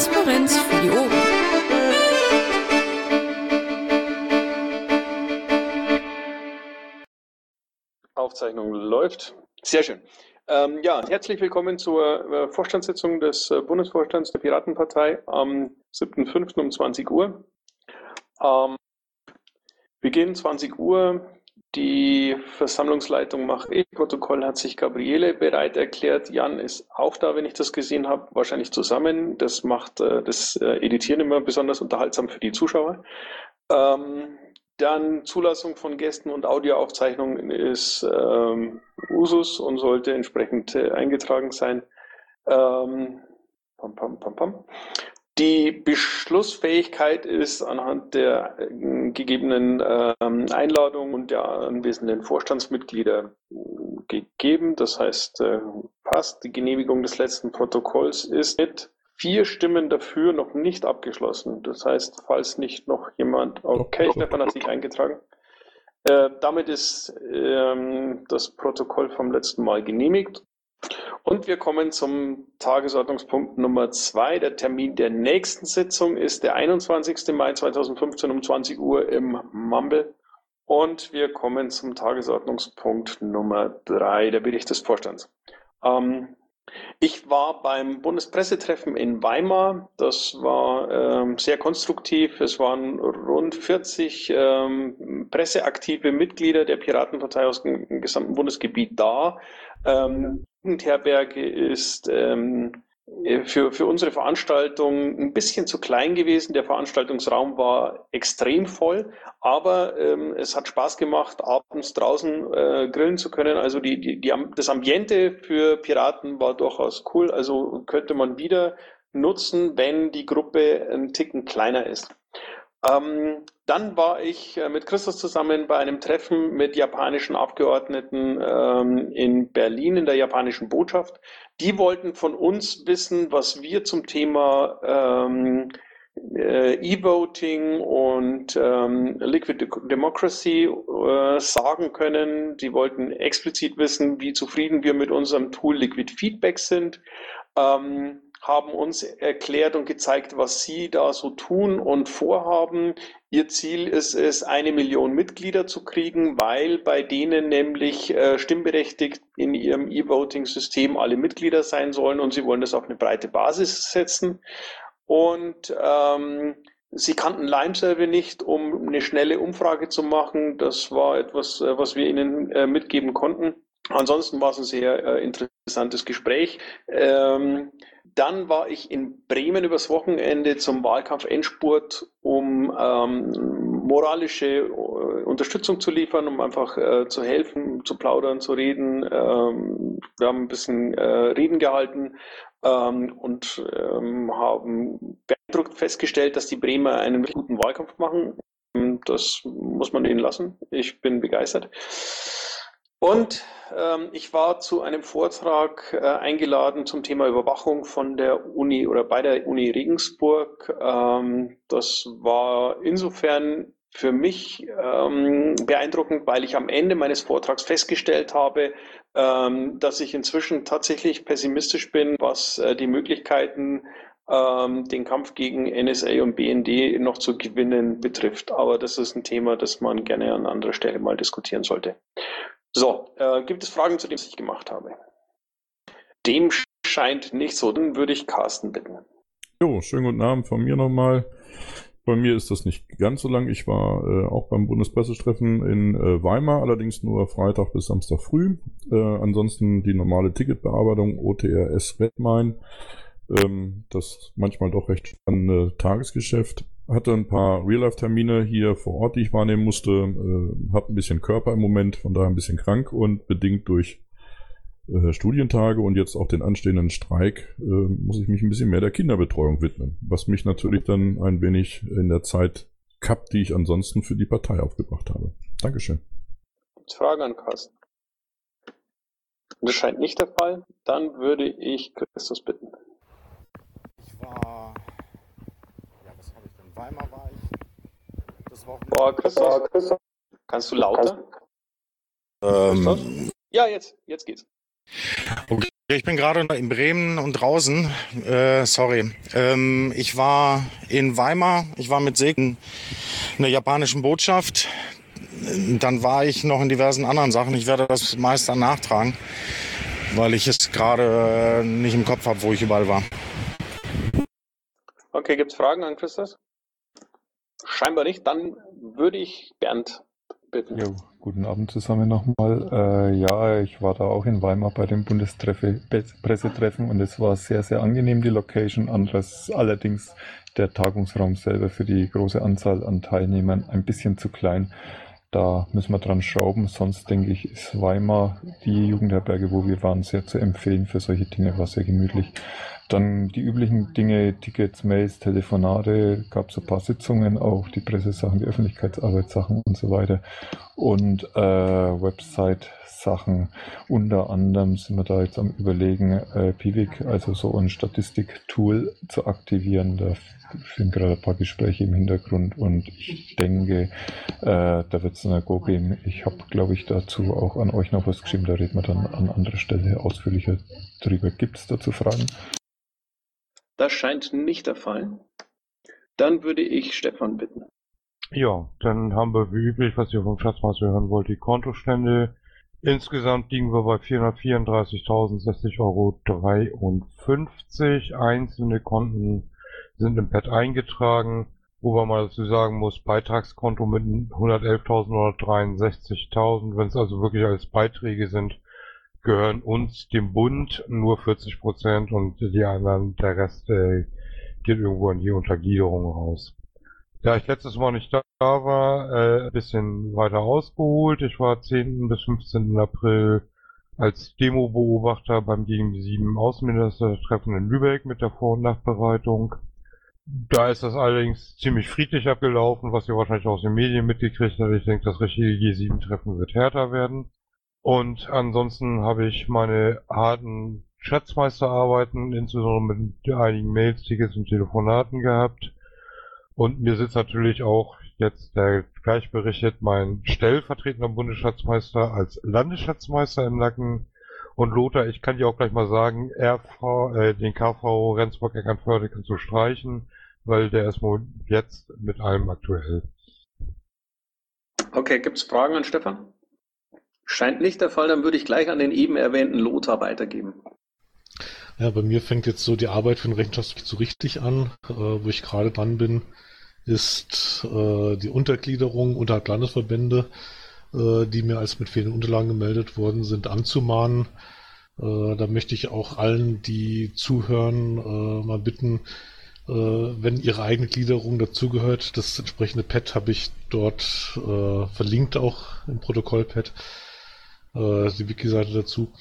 Transparenz für die Ohren. Aufzeichnung läuft. Sehr schön. Ähm, ja, herzlich willkommen zur äh, Vorstandssitzung des äh, Bundesvorstands der Piratenpartei am 7.5. um 20 Uhr. Ähm, Beginn 20 Uhr. Die Versammlungsleitung mache ich. Protokoll hat sich Gabriele bereit erklärt. Jan ist auch da, wenn ich das gesehen habe, wahrscheinlich zusammen. Das macht äh, das äh, Editieren immer besonders unterhaltsam für die Zuschauer. Ähm, dann Zulassung von Gästen und Audioaufzeichnungen ist ähm, Usus und sollte entsprechend äh, eingetragen sein. Ähm, pam, pam, pam, pam. Die Beschlussfähigkeit ist anhand der äh, gegebenen ähm, Einladung und der anwesenden Vorstandsmitglieder gegeben. Das heißt, äh, passt. Die Genehmigung des letzten Protokolls ist mit vier Stimmen dafür noch nicht abgeschlossen. Das heißt, falls nicht noch jemand, okay, Stefan hat sich eingetragen. Äh, damit ist ähm, das Protokoll vom letzten Mal genehmigt. Und wir kommen zum Tagesordnungspunkt Nummer zwei. Der Termin der nächsten Sitzung ist der 21. Mai 2015 um 20 Uhr im Mumble. Und wir kommen zum Tagesordnungspunkt Nummer drei, der Bericht des Vorstands. Ähm, ich war beim Bundespressetreffen in Weimar. Das war ähm, sehr konstruktiv. Es waren rund 40 ähm, presseaktive Mitglieder der Piratenpartei aus dem gesamten Bundesgebiet da. Ähm, Jugendherberge ist ähm, für, für unsere Veranstaltung ein bisschen zu klein gewesen. Der Veranstaltungsraum war extrem voll, aber ähm, es hat Spaß gemacht, abends draußen äh, grillen zu können. Also die, die, die, das Ambiente für Piraten war durchaus cool. Also könnte man wieder nutzen, wenn die Gruppe ein Ticken kleiner ist. Ähm, dann war ich äh, mit Christus zusammen bei einem Treffen mit japanischen Abgeordneten ähm, in Berlin in der japanischen Botschaft. Die wollten von uns wissen, was wir zum Thema ähm, äh, E-Voting und ähm, Liquid Democracy äh, sagen können. Die wollten explizit wissen, wie zufrieden wir mit unserem Tool Liquid Feedback sind. Ähm, haben uns erklärt und gezeigt, was sie da so tun und vorhaben. Ihr Ziel ist es, eine Million Mitglieder zu kriegen, weil bei denen nämlich äh, stimmberechtigt in ihrem E-Voting-System alle Mitglieder sein sollen und sie wollen das auf eine breite Basis setzen. Und ähm, sie kannten Lime-Survey nicht, um eine schnelle Umfrage zu machen. Das war etwas, äh, was wir ihnen äh, mitgeben konnten. Ansonsten war es ein sehr äh, interessantes Gespräch. Ähm, dann war ich in Bremen übers Wochenende zum Wahlkampf-Endspurt, um ähm, moralische äh, Unterstützung zu liefern, um einfach äh, zu helfen, zu plaudern, zu reden. Ähm, wir haben ein bisschen äh, Reden gehalten ähm, und ähm, haben beeindruckt festgestellt, dass die Bremer einen guten Wahlkampf machen. Das muss man ihnen lassen. Ich bin begeistert. Und ähm, ich war zu einem Vortrag äh, eingeladen zum Thema Überwachung von der Uni oder bei der Uni Regensburg. Ähm, das war insofern für mich ähm, beeindruckend, weil ich am Ende meines Vortrags festgestellt habe, ähm, dass ich inzwischen tatsächlich pessimistisch bin, was äh, die Möglichkeiten ähm, den Kampf gegen NSA und BND noch zu gewinnen betrifft. Aber das ist ein Thema, das man gerne an anderer Stelle mal diskutieren sollte. So, äh, gibt es Fragen zu dem, was ich gemacht habe? Dem scheint nicht so. Dann würde ich Carsten bitten. Jo, schönen guten Abend von mir nochmal. Bei mir ist das nicht ganz so lang. Ich war äh, auch beim Bundespressetreffen in äh, Weimar, allerdings nur Freitag bis Samstag früh. Äh, ansonsten die normale Ticketbearbeitung OTRS Redmine. Ähm, das manchmal doch recht spannende Tagesgeschäft hatte ein paar Real-Life-Termine hier vor Ort, die ich wahrnehmen musste. Äh, habe ein bisschen Körper im Moment, von daher ein bisschen krank und bedingt durch äh, Studientage und jetzt auch den anstehenden Streik äh, muss ich mich ein bisschen mehr der Kinderbetreuung widmen, was mich natürlich dann ein wenig in der Zeit kappt, die ich ansonsten für die Partei aufgebracht habe. Dankeschön. Frage an Carsten. Das scheint nicht der Fall. Dann würde ich Christus bitten. Ich war Weimar war ich. Das Wochenende. Boah, Christoph, Christoph. Kannst du lauter? Ähm, ja, jetzt, jetzt geht's. Okay, Ich bin gerade in Bremen und draußen. Äh, sorry. Ähm, ich war in Weimar. Ich war mit Segen in der japanischen Botschaft. Dann war ich noch in diversen anderen Sachen. Ich werde das meist dann nachtragen, weil ich es gerade nicht im Kopf habe, wo ich überall war. Okay, gibt es Fragen an Christus? Scheinbar nicht. Dann würde ich Bernd bitten. Jo, guten Abend zusammen nochmal. Äh, ja, ich war da auch in Weimar bei dem Bundespressetreffen und es war sehr, sehr angenehm, die Location. Anderes allerdings der Tagungsraum selber für die große Anzahl an Teilnehmern ein bisschen zu klein. Da müssen wir dran schrauben. Sonst denke ich, ist Weimar, die Jugendherberge, wo wir waren, sehr zu empfehlen für solche Dinge, war sehr gemütlich. Dann die üblichen Dinge, Tickets, Mails, Telefonate, gab es ein paar Sitzungen, auch die Pressesachen, die Öffentlichkeitsarbeitssachen und so weiter. Und äh, Website-Sachen. Unter anderem sind wir da jetzt am überlegen, äh, Pivik, also so ein Statistik-Tool zu aktivieren. Da führen gerade ein paar Gespräche im Hintergrund und ich denke, äh, da wird es eine Go geben. Ich habe, glaube ich, dazu auch an euch noch was geschrieben, da reden wir dann an anderer Stelle ausführlicher drüber. Gibt es dazu Fragen? Das scheint nicht der Fall. Dann würde ich Stefan bitten. Ja, dann haben wir wie üblich, was ihr vom Schatzmeister hören wollt, die Kontostände. Insgesamt liegen wir bei 434.060,53 Euro. Einzelne Konten sind im Pad eingetragen, wobei man dazu sagen muss, Beitragskonto mit 111.963.000, wenn es also wirklich als Beiträge sind, gehören uns, dem Bund, nur 40 Prozent und die anderen, der Rest äh, geht irgendwo in die Untergliederung raus. Da ich letztes Mal nicht da war, äh, ein bisschen weiter ausgeholt. Ich war 10. bis 15. April als Demo-Beobachter beim gegen die sieben Außenministertreffen in Lübeck mit der Vor- und Nachbereitung. Da ist das allerdings ziemlich friedlich abgelaufen, was ihr wahrscheinlich aus den Medien mitgekriegt habt. Ich denke, das richtige G7-Treffen wird härter werden. Und ansonsten habe ich meine harten Schatzmeisterarbeiten, insbesondere mit einigen Mails, Tickets und Telefonaten gehabt. Und mir sitzt natürlich auch jetzt der gleich berichtet mein stellvertretender Bundesschatzmeister als Landesschatzmeister im Nacken. Und Lothar, ich kann dir auch gleich mal sagen, RV, äh, den KV Rendsburg-Eckernförde kannst du streichen, weil der ist jetzt mit allem aktuell. Okay, gibt es Fragen an Stefan? Scheint nicht der Fall, dann würde ich gleich an den eben erwähnten Lothar weitergeben. Ja, bei mir fängt jetzt so die Arbeit für den Rechenschaft so richtig an. Äh, wo ich gerade dran bin, ist äh, die Untergliederung unterhalb Landesverbände, äh, die mir als mit fehlenden Unterlagen gemeldet worden sind, anzumahnen. Äh, da möchte ich auch allen, die zuhören, äh, mal bitten, äh, wenn ihre eigene Gliederung dazugehört, das entsprechende Pad habe ich dort verlinkt auch im Protokollpad äh, die Wiki-Seite dazu.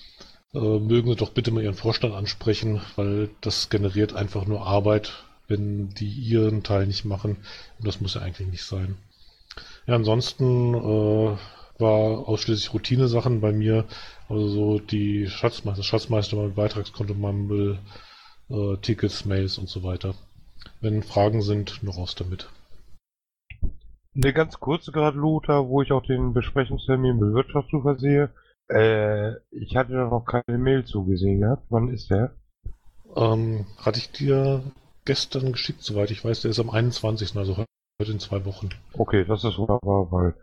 Äh, mögen Sie doch bitte mal Ihren Vorstand ansprechen, weil das generiert einfach nur Arbeit, wenn die ihren Teil nicht machen. Und das muss ja eigentlich nicht sein. Ja, ansonsten äh, war ausschließlich Routine-Sachen bei mir. Also so die Schatzmeister, Schatzmeister, mein Beitragskonto, Mumble, äh, Tickets, Mails und so weiter. Wenn Fragen sind, noch raus damit. Eine ganz kurze gerade, Lothar, wo ich auch den Besprechungstermin mit Wirtschaft zu versehe. Äh, ich hatte da noch keine Mail zugesehen gehabt. Wann ist der? Ähm, hatte ich dir gestern geschickt, soweit ich weiß. Der ist am 21. Also heute in zwei Wochen. Okay, das ist wunderbar, weil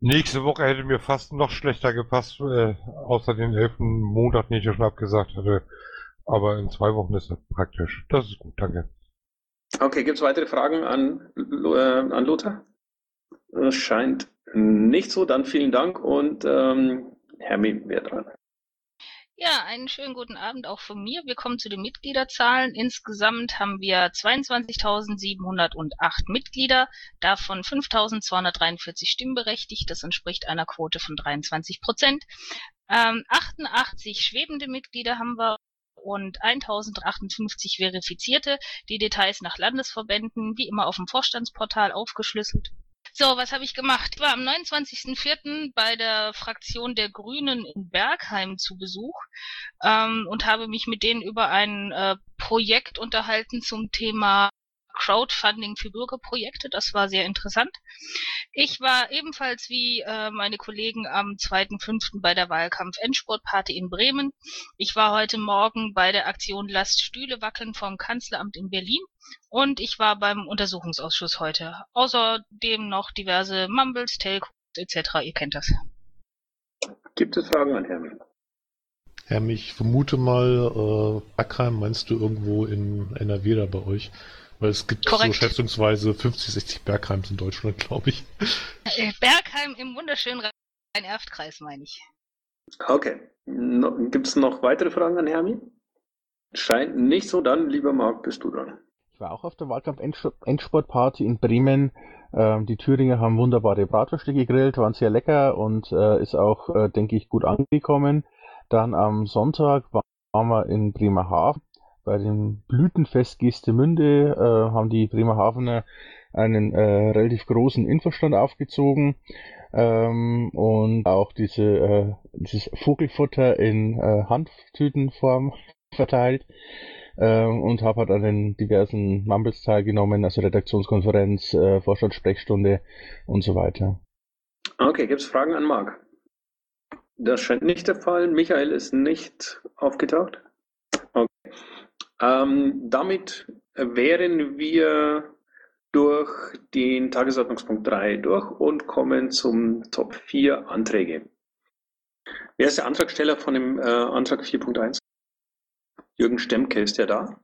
nächste Woche hätte mir fast noch schlechter gepasst, äh, außer den 11. Montag, den ich ja schon abgesagt hatte. Aber in zwei Wochen ist das praktisch. Das ist gut, danke. Okay, gibt es weitere Fragen an, äh, an Lothar? Das scheint nicht so. Dann vielen Dank und ähm, Herr Miem wäre dran. Ja, einen schönen guten Abend auch von mir. Wir kommen zu den Mitgliederzahlen. Insgesamt haben wir 22.708 Mitglieder, davon 5.243 stimmberechtigt. Das entspricht einer Quote von 23 Prozent. Ähm, 88 schwebende Mitglieder haben wir und 1058 verifizierte. Die Details nach Landesverbänden, wie immer auf dem Vorstandsportal aufgeschlüsselt. So, was habe ich gemacht? Ich war am 29.04. bei der Fraktion der Grünen in Bergheim zu Besuch ähm, und habe mich mit denen über ein äh, Projekt unterhalten zum Thema Crowdfunding für Bürgerprojekte. Das war sehr interessant. Ich war ebenfalls wie äh, meine Kollegen am 2.5. bei der Wahlkampf-Endsportparty in Bremen. Ich war heute Morgen bei der Aktion Lasst Stühle wackeln vom Kanzleramt in Berlin. Und ich war beim Untersuchungsausschuss heute. Außerdem noch diverse Mumbles, Telcos etc. Ihr kennt das. Gibt es Fragen an Herrn? Herr, ich vermute mal, äh, Bergheim meinst du irgendwo in NRW da bei euch? Weil es gibt Korrekt. so schätzungsweise 50, 60 Bergheims in Deutschland, glaube ich. Äh, Bergheim im wunderschönen Rhein-Erft-Kreis, meine ich. Okay. No, Gibt es noch weitere Fragen an Hermi? Scheint nicht so, dann, lieber Marc, bist du dran. Ich war auch auf der Wahlkampf-Endsport-Party in Bremen. Ähm, die Thüringer haben wunderbare Bratwürste gegrillt, waren sehr lecker und äh, ist auch, äh, denke ich, gut angekommen. Dann am Sonntag waren wir in Bremerhaven bei dem Blütenfest Geestemünde, äh, haben die Bremerhavener einen äh, relativ großen Infostand aufgezogen ähm, und auch diese, äh, dieses Vogelfutter in äh, Handtütenform verteilt ähm, und habe halt an den diversen Mumbles teilgenommen, also Redaktionskonferenz, äh, Vorstandssprechstunde und so weiter. Okay, gibt es Fragen an Marc? Das scheint nicht der Fall. Michael ist nicht aufgetaucht. Okay. Ähm, damit wären wir durch den Tagesordnungspunkt 3 durch und kommen zum Top 4 Anträge. Wer ist der Antragsteller von dem äh, Antrag 4.1? Jürgen Stemke ist ja da.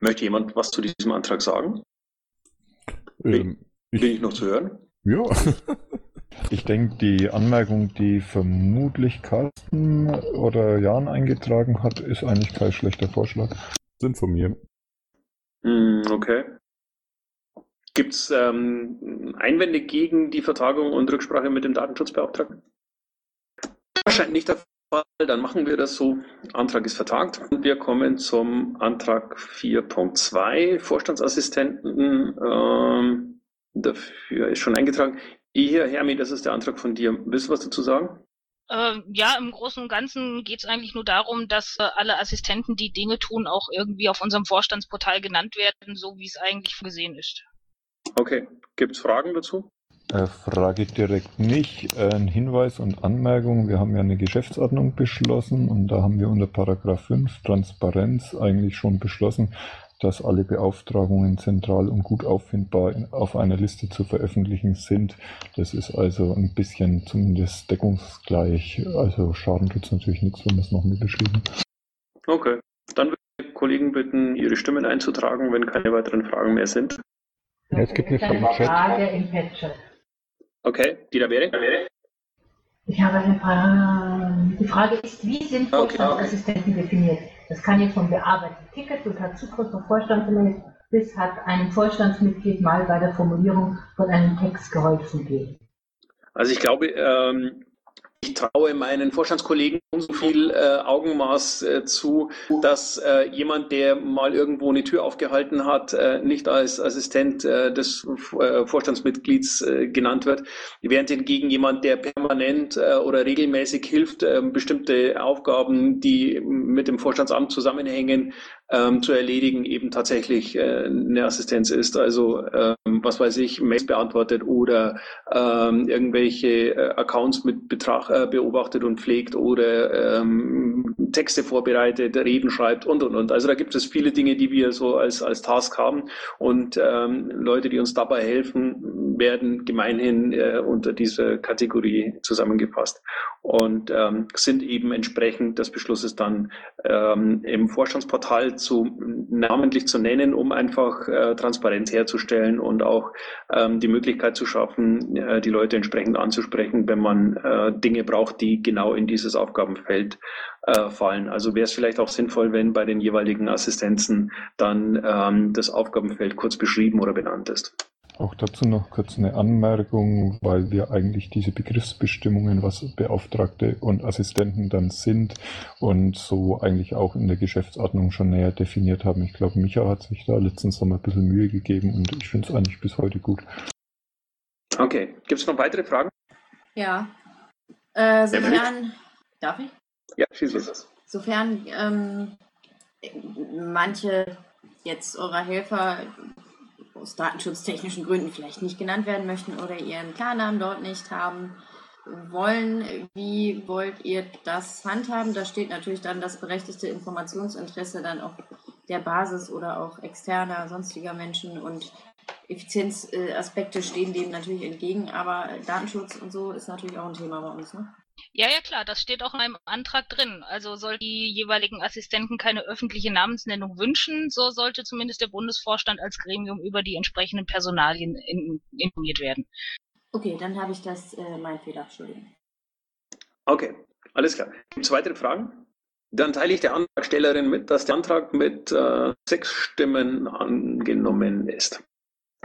Möchte jemand was zu diesem Antrag sagen? Ähm, Bin ich noch zu hören? ja. Ich denke, die Anmerkung, die vermutlich Carsten oder Jan eingetragen hat, ist eigentlich kein schlechter Vorschlag. Sind von mir. Hm, okay. Gibt es ähm, Einwände gegen die Vertagung und Rücksprache mit dem Datenschutzbeauftragten? Scheint nicht der Fall. Dann machen wir das so. Antrag ist vertagt. Und wir kommen zum Antrag 4.2. Vorstandsassistenten. Ähm, dafür ist schon eingetragen. Hier, Hermi, das ist der Antrag von dir. Willst du was dazu sagen? Äh, ja, im Großen und Ganzen geht es eigentlich nur darum, dass äh, alle Assistenten, die Dinge tun, auch irgendwie auf unserem Vorstandsportal genannt werden, so wie es eigentlich vorgesehen ist. Okay. Gibt es Fragen dazu? Äh, Frage direkt nicht. Äh, ein Hinweis und Anmerkung. Wir haben ja eine Geschäftsordnung beschlossen und da haben wir unter Paragraph 5 Transparenz eigentlich schon beschlossen, dass alle Beauftragungen zentral und gut auffindbar in, auf einer Liste zu veröffentlichen sind. Das ist also ein bisschen zumindest deckungsgleich. Also Schaden tut es natürlich nichts, wenn wir es noch mitbeschrieben. Okay. Dann würde ich die Kollegen bitten, ihre Stimmen einzutragen, wenn keine weiteren Fragen mehr sind. Ja, es gibt eine eine Frage im Chat. Okay, die da wäre? Ich habe eine Frage. Die Frage ist, wie sind Okay, Vorstandsassistenten definiert? Das kann jetzt von bearbeiteten Ticket und hat Zugriff auf Vorstandsmitglied bis hat einem Vorstandsmitglied mal bei der Formulierung von einem Text geholfen geben. Also ich glaube, ähm, ich traue meinen Vorstandskollegen so viel äh, Augenmaß äh, zu, dass äh, jemand, der mal irgendwo eine Tür aufgehalten hat, äh, nicht als Assistent äh, des äh, Vorstandsmitglieds genannt wird, während hingegen jemand, der permanent oder regelmäßig hilft, bestimmte Aufgaben, die mit dem Vorstandsamt zusammenhängen, ähm, zu erledigen, eben tatsächlich äh, eine Assistenz ist. Also ähm, was weiß ich, Mails beantwortet oder ähm, irgendwelche äh, Accounts mit Betrag äh, beobachtet und pflegt oder ähm, Texte vorbereitet, Reden schreibt und und und. Also da gibt es viele Dinge, die wir so als als Task haben und ähm, Leute, die uns dabei helfen, werden gemeinhin äh, unter diese Kategorie zusammengefasst und ähm, sind eben entsprechend des Beschlusses dann ähm, im Vorstandsportal zu namentlich zu nennen, um einfach äh, Transparenz herzustellen und auch ähm, die Möglichkeit zu schaffen, äh, die Leute entsprechend anzusprechen, wenn man äh, Dinge braucht, die genau in dieses Aufgabenfeld äh, fallen. Also wäre es vielleicht auch sinnvoll, wenn bei den jeweiligen Assistenzen dann ähm, das Aufgabenfeld kurz beschrieben oder benannt ist. Auch dazu noch kurz eine Anmerkung, weil wir eigentlich diese Begriffsbestimmungen, was Beauftragte und Assistenten dann sind und so eigentlich auch in der Geschäftsordnung schon näher definiert haben. Ich glaube, Micha hat sich da letzten Sommer ein bisschen Mühe gegeben und ich finde es eigentlich bis heute gut. Okay, gibt es noch weitere Fragen? Ja. Äh, sofern, darf ich? Ja, schieß los. Sofern ähm, manche jetzt eure Helfer aus datenschutztechnischen Gründen vielleicht nicht genannt werden möchten oder ihren Klarnamen dort nicht haben wollen, wie wollt ihr das handhaben? Da steht natürlich dann das berechtigte Informationsinteresse dann auch der Basis oder auch externer, sonstiger Menschen und Effizienzaspekte stehen dem natürlich entgegen, aber Datenschutz und so ist natürlich auch ein Thema bei uns, ne? Ja, ja, klar, das steht auch in meinem Antrag drin. Also soll die jeweiligen Assistenten keine öffentliche Namensnennung wünschen, so sollte zumindest der Bundesvorstand als Gremium über die entsprechenden Personalien in, informiert werden. Okay, dann habe ich das, äh, mein Fehler, Entschuldigung. Okay, alles klar. Gibt es weitere Fragen? Dann teile ich der Antragstellerin mit, dass der Antrag mit äh, sechs Stimmen angenommen ist.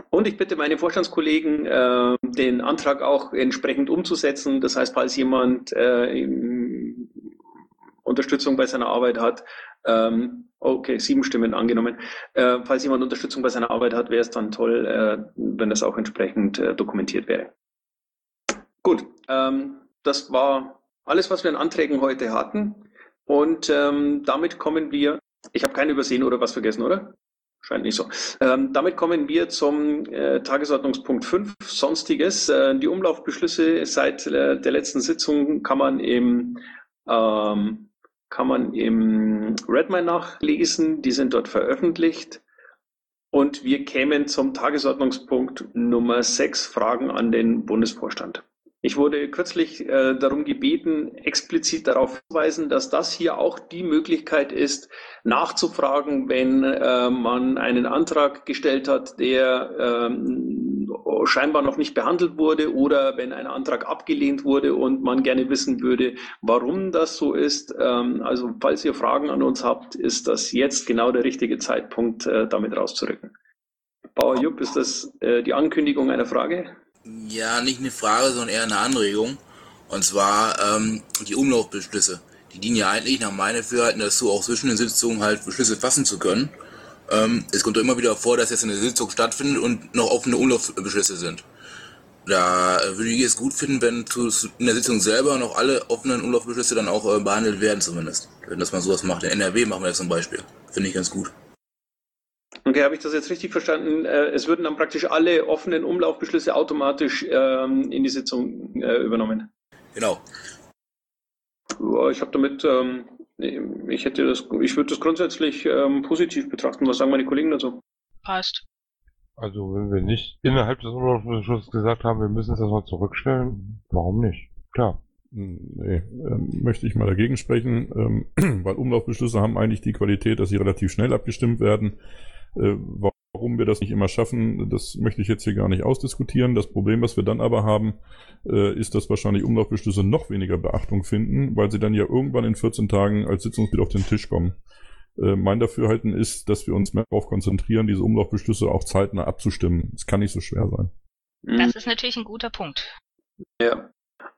Und ich bitte meine Vorstandskollegen, äh, den Antrag auch entsprechend umzusetzen. Das heißt, falls jemand äh, Unterstützung bei seiner Arbeit hat, ähm, okay, sieben Stimmen angenommen. Äh, falls jemand Unterstützung bei seiner Arbeit hat, wäre es dann toll, äh, wenn das auch entsprechend äh, dokumentiert wäre. Gut, ähm, das war alles, was wir an Anträgen heute hatten. Und ähm, damit kommen wir, ich habe keinen übersehen oder was vergessen, oder? Scheint nicht so. Ähm, damit kommen wir zum äh, Tagesordnungspunkt 5, Sonstiges. Äh, die Umlaufbeschlüsse seit äh, der letzten Sitzung kann man im, ähm, kann man im Redmine nachlesen. Die sind dort veröffentlicht. Und wir kämen zum Tagesordnungspunkt Nummer 6, Fragen an den Bundesvorstand. Ich wurde kürzlich äh, darum gebeten, explizit darauf hinzuweisen, dass das hier auch die Möglichkeit ist, nachzufragen, wenn äh, man einen Antrag gestellt hat, der ähm, scheinbar noch nicht behandelt wurde oder wenn ein Antrag abgelehnt wurde und man gerne wissen würde, warum das so ist. Ähm, also falls ihr Fragen an uns habt, ist das jetzt genau der richtige Zeitpunkt, äh, damit rauszurücken. Bauer Jupp, ist das äh, die Ankündigung einer Frage? Ja, nicht eine Frage, sondern eher eine Anregung. Und zwar ähm, die Umlaufbeschlüsse. Die dienen ja eigentlich nach meinem Dafürhalten dazu, auch zwischen den Sitzungen halt Beschlüsse fassen zu können. Ähm, es kommt doch immer wieder vor, dass jetzt eine Sitzung stattfindet und noch offene Umlaufbeschlüsse sind. Da würde ich es gut finden, wenn zu, in der Sitzung selber noch alle offenen Umlaufbeschlüsse dann auch äh, behandelt werden zumindest. Wenn das mal sowas macht. In NRW machen wir das zum Beispiel. Finde ich ganz gut. Okay, habe ich das jetzt richtig verstanden? Äh, es würden dann praktisch alle offenen Umlaufbeschlüsse automatisch ähm, in die Sitzung äh, übernommen. Genau. Ich habe damit, ähm, ich hätte das, ich würde das grundsätzlich ähm, positiv betrachten. Was sagen meine Kollegen dazu? Passt. Also wenn wir nicht innerhalb des Umlaufbeschlusses gesagt haben, wir müssen es erstmal zurückstellen, warum nicht? Klar. Hm, nee, ähm, möchte ich mal dagegen sprechen, ähm, weil Umlaufbeschlüsse haben eigentlich die Qualität, dass sie relativ schnell abgestimmt werden. Äh, warum wir das nicht immer schaffen, das möchte ich jetzt hier gar nicht ausdiskutieren. Das Problem, was wir dann aber haben, äh, ist, dass wahrscheinlich Umlaufbeschlüsse noch weniger Beachtung finden, weil sie dann ja irgendwann in 14 Tagen als Sitzungsbild auf den Tisch kommen. Äh, mein Dafürhalten ist, dass wir uns mehr darauf konzentrieren, diese Umlaufbeschlüsse auch zeitnah abzustimmen. Es kann nicht so schwer sein. Das ist natürlich ein guter Punkt. Ja.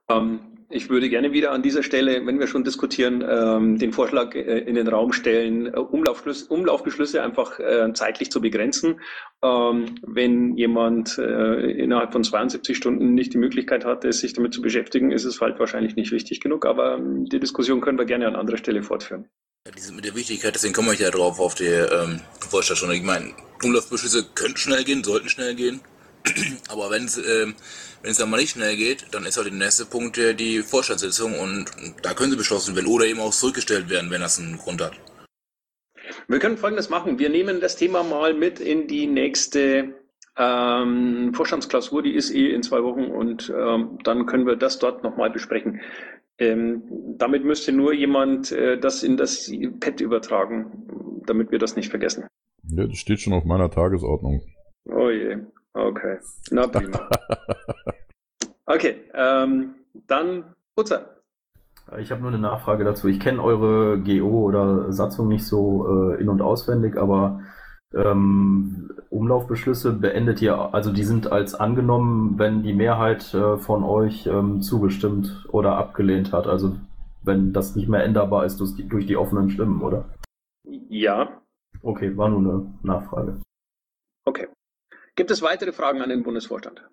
Ähm, ich würde gerne wieder an dieser Stelle, wenn wir schon diskutieren, ähm, den Vorschlag äh, in den Raum stellen, äh, Umlaufbeschlüsse einfach äh, zeitlich zu begrenzen. Ähm, wenn jemand innerhalb von 72 Stunden nicht die Möglichkeit hatte, sich damit zu beschäftigen, ist es halt wahrscheinlich nicht wichtig genug. Aber ähm, die Diskussion können wir gerne an anderer Stelle fortführen. Ja, die sind mit der Wichtigkeit, deswegen komme ich ja drauf auf die ähm, schon. Ich meine, Umlaufbeschlüsse könnten schnell gehen, sollten schnell gehen. Aber wenn es ähm, wenn es dann mal nicht schnell geht, dann ist halt der nächste Punkt ja die Vorstandssitzung und da können sie beschlossen werden oder eben auch zurückgestellt werden, wenn das einen Grund hat. Wir können Folgendes machen. Wir nehmen das Thema mal mit in die nächste ähm, Vorstandsklausur. Die ist eh in zwei Wochen und ähm, dann können wir das dort nochmal besprechen. Ähm, damit müsste nur jemand äh, das in das Pad übertragen, damit wir das nicht vergessen. Ja, das steht schon auf meiner Tagesordnung. Oh je. Okay, na prima. okay, ähm, dann Putzer. Ich habe nur eine Nachfrage dazu. Ich kenne eure GO oder Satzung nicht so äh, in- und auswendig, aber ähm, Umlaufbeschlüsse beendet ihr, also die sind als angenommen, wenn die Mehrheit äh, von euch ähm, zugestimmt oder abgelehnt hat. Also wenn das nicht mehr änderbar ist durch die, durch die offenen Stimmen, oder? Ja. Okay, war nur eine Nachfrage. Okay. Gibt es weitere Fragen an den Bundesvorstand?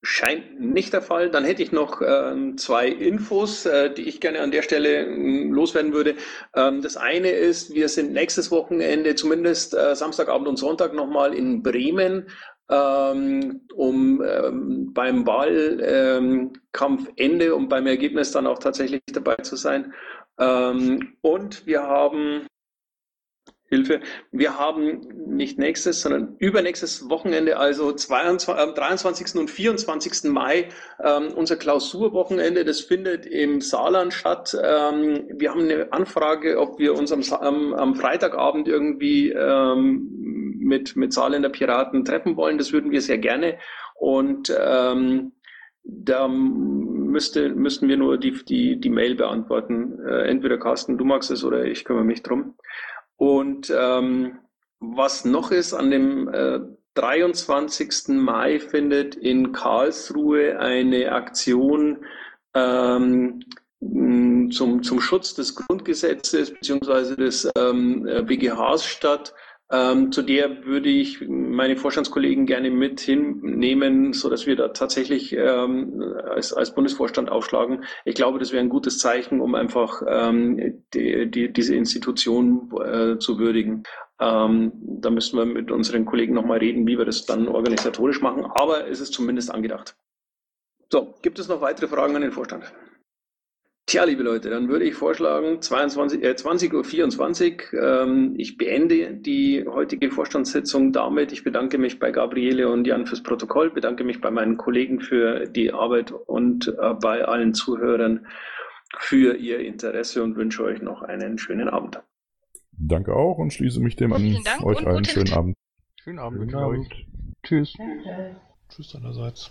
Scheint nicht der Fall. Dann hätte ich noch ähm, zwei Infos, äh, die ich gerne an der Stelle ähm, loswerden würde. Ähm, das eine ist, wir sind nächstes Wochenende, zumindest äh, Samstagabend und Sonntag nochmal in Bremen, ähm, um ähm, beim Wahlkampfende und beim Ergebnis dann auch tatsächlich dabei zu sein. Ähm, und wir haben Hilfe. Wir haben nicht nächstes, sondern übernächstes Wochenende, also 22, äh, 23. und 24. Mai, ähm, unser Klausurwochenende. Das findet im Saarland statt. Ähm, wir haben eine Anfrage, ob wir uns am, am, am Freitagabend irgendwie ähm, mit, mit Saarländer Piraten treffen wollen. Das würden wir sehr gerne. Und ähm, da müsste, müssten wir nur die, die, die Mail beantworten. Äh, entweder Carsten, du magst es oder ich kümmere mich drum. Und ähm, was noch ist, an dem äh, 23. Mai findet in Karlsruhe eine Aktion ähm, zum, zum Schutz des Grundgesetzes bzw. des ähm, BGHs statt. Ähm, zu der würde ich meine Vorstandskollegen gerne mit hinnehmen, so dass wir da tatsächlich ähm, als, als Bundesvorstand aufschlagen. Ich glaube, das wäre ein gutes Zeichen, um einfach ähm, die, die, diese Institution äh, zu würdigen. Ähm, da müssen wir mit unseren Kollegen nochmal reden, wie wir das dann organisatorisch machen, aber es ist zumindest angedacht. So, gibt es noch weitere Fragen an den Vorstand? Tja, liebe Leute, dann würde ich vorschlagen, 22, äh, 20.24 Uhr. Ähm, ich beende die heutige Vorstandssitzung damit. Ich bedanke mich bei Gabriele und Jan fürs Protokoll, bedanke mich bei meinen Kollegen für die Arbeit und äh, bei allen Zuhörern für ihr Interesse und wünsche euch noch einen schönen Abend. Danke auch und schließe mich dem an. Euch einen schönen Abend. Schönen Abend. Schönen Abend. Tschüss. Tschüss einerseits.